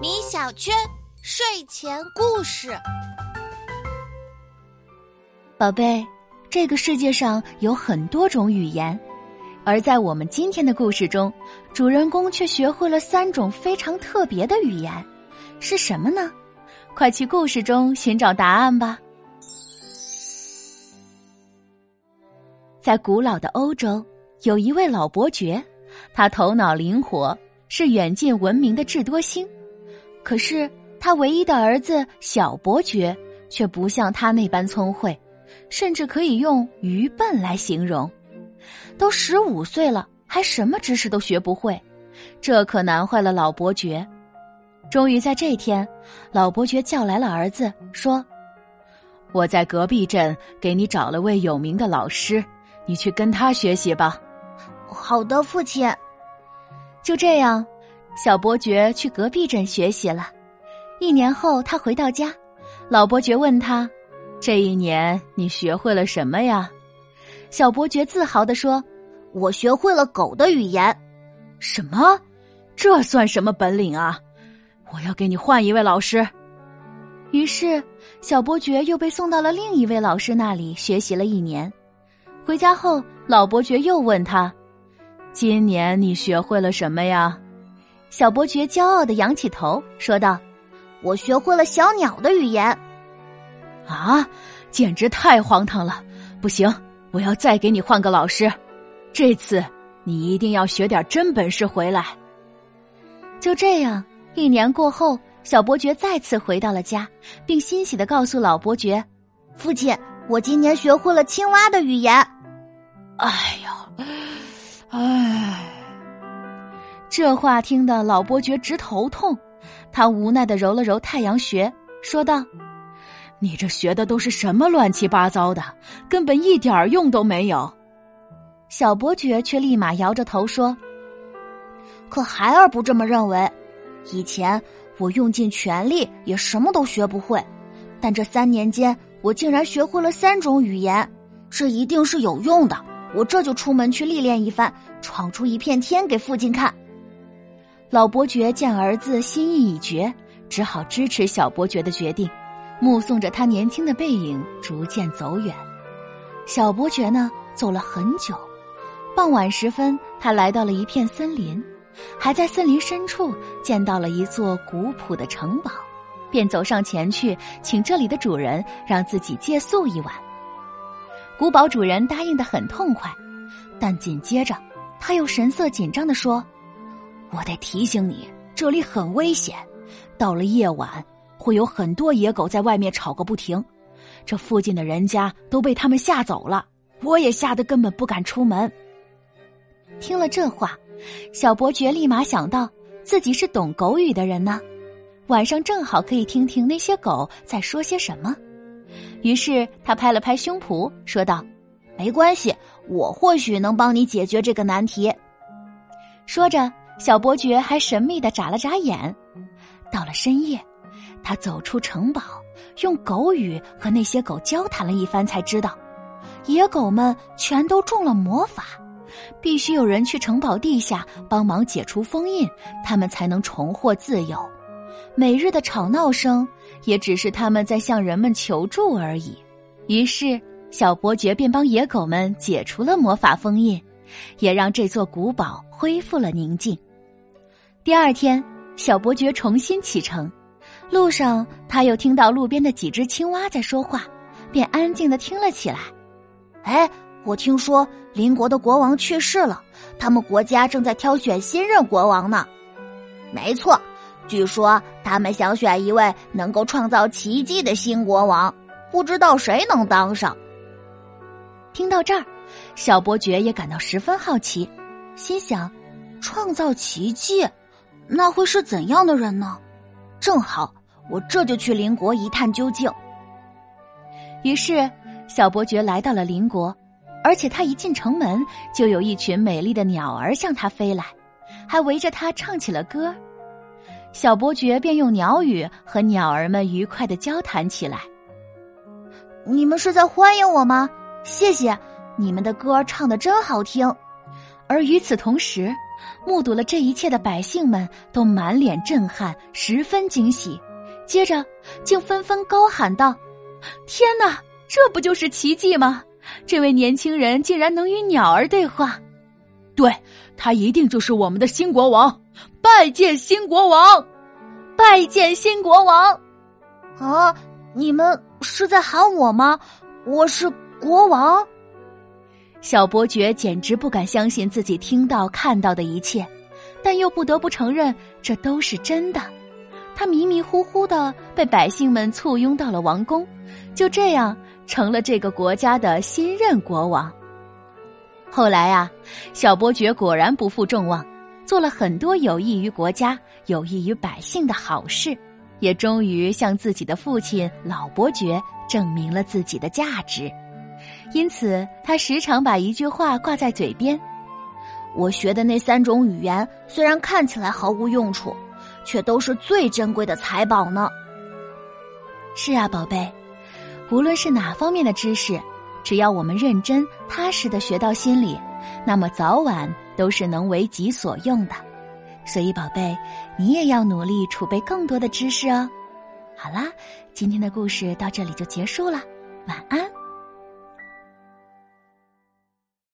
米小圈睡前故事，宝贝，这个世界上有很多种语言，而在我们今天的故事中，主人公却学会了三种非常特别的语言，是什么呢？快去故事中寻找答案吧。在古老的欧洲，有一位老伯爵，他头脑灵活，是远近闻名的智多星。可是他唯一的儿子小伯爵却不像他那般聪慧，甚至可以用愚笨来形容。都十五岁了，还什么知识都学不会，这可难坏了老伯爵。终于在这天，老伯爵叫来了儿子，说：“我在隔壁镇给你找了位有名的老师，你去跟他学习吧。”“好的，父亲。”就这样。小伯爵去隔壁镇学习了，一年后他回到家，老伯爵问他：“这一年你学会了什么呀？”小伯爵自豪地说：“我学会了狗的语言。”“什么？这算什么本领啊？我要给你换一位老师。”于是，小伯爵又被送到了另一位老师那里学习了一年。回家后，老伯爵又问他：“今年你学会了什么呀？”小伯爵骄傲的仰起头，说道：“我学会了小鸟的语言。”啊，简直太荒唐了！不行，我要再给你换个老师。这次你一定要学点真本事回来。就这样，一年过后，小伯爵再次回到了家，并欣喜的告诉老伯爵：“父亲，我今年学会了青蛙的语言。”哎唉，这话听得老伯爵直头痛，他无奈的揉了揉太阳穴，说道：“你这学的都是什么乱七八糟的，根本一点用都没有。”小伯爵却立马摇着头说：“可孩儿不这么认为。以前我用尽全力也什么都学不会，但这三年间我竟然学会了三种语言，这一定是有用的。我这就出门去历练一番，闯出一片天给父亲看。”老伯爵见儿子心意已决，只好支持小伯爵的决定，目送着他年轻的背影逐渐走远。小伯爵呢，走了很久。傍晚时分，他来到了一片森林，还在森林深处见到了一座古朴的城堡，便走上前去，请这里的主人让自己借宿一晚。古堡主人答应的很痛快，但紧接着他又神色紧张的说。我得提醒你，这里很危险。到了夜晚，会有很多野狗在外面吵个不停。这附近的人家都被他们吓走了，我也吓得根本不敢出门。听了这话，小伯爵立马想到自己是懂狗语的人呢，晚上正好可以听听那些狗在说些什么。于是他拍了拍胸脯，说道：“没关系，我或许能帮你解决这个难题。”说着。小伯爵还神秘的眨了眨眼。到了深夜，他走出城堡，用狗语和那些狗交谈了一番，才知道，野狗们全都中了魔法，必须有人去城堡地下帮忙解除封印，他们才能重获自由。每日的吵闹声，也只是他们在向人们求助而已。于是，小伯爵便帮野狗们解除了魔法封印，也让这座古堡恢复了宁静。第二天，小伯爵重新启程，路上他又听到路边的几只青蛙在说话，便安静的听了起来。哎，我听说邻国的国王去世了，他们国家正在挑选新任国王呢。没错，据说他们想选一位能够创造奇迹的新国王，不知道谁能当上。听到这儿，小伯爵也感到十分好奇，心想：创造奇迹。那会是怎样的人呢？正好，我这就去邻国一探究竟。于是，小伯爵来到了邻国，而且他一进城门，就有一群美丽的鸟儿向他飞来，还围着他唱起了歌。小伯爵便用鸟语和鸟儿们愉快的交谈起来。你们是在欢迎我吗？谢谢，你们的歌唱的真好听。而与此同时，目睹了这一切的百姓们都满脸震撼，十分惊喜，接着竟纷纷高喊道：“天哪，这不就是奇迹吗？这位年轻人竟然能与鸟儿对话！对他一定就是我们的新国王！拜见新国王！拜见新国王！啊，你们是在喊我吗？我是国王。”小伯爵简直不敢相信自己听到、看到的一切，但又不得不承认这都是真的。他迷迷糊糊的被百姓们簇拥到了王宫，就这样成了这个国家的新任国王。后来啊，小伯爵果然不负众望，做了很多有益于国家、有益于百姓的好事，也终于向自己的父亲老伯爵证明了自己的价值。因此，他时常把一句话挂在嘴边：“我学的那三种语言，虽然看起来毫无用处，却都是最珍贵的财宝呢。”是啊，宝贝，无论是哪方面的知识，只要我们认真踏实的学到心里，那么早晚都是能为己所用的。所以，宝贝，你也要努力储备更多的知识哦。好啦，今天的故事到这里就结束了，晚安。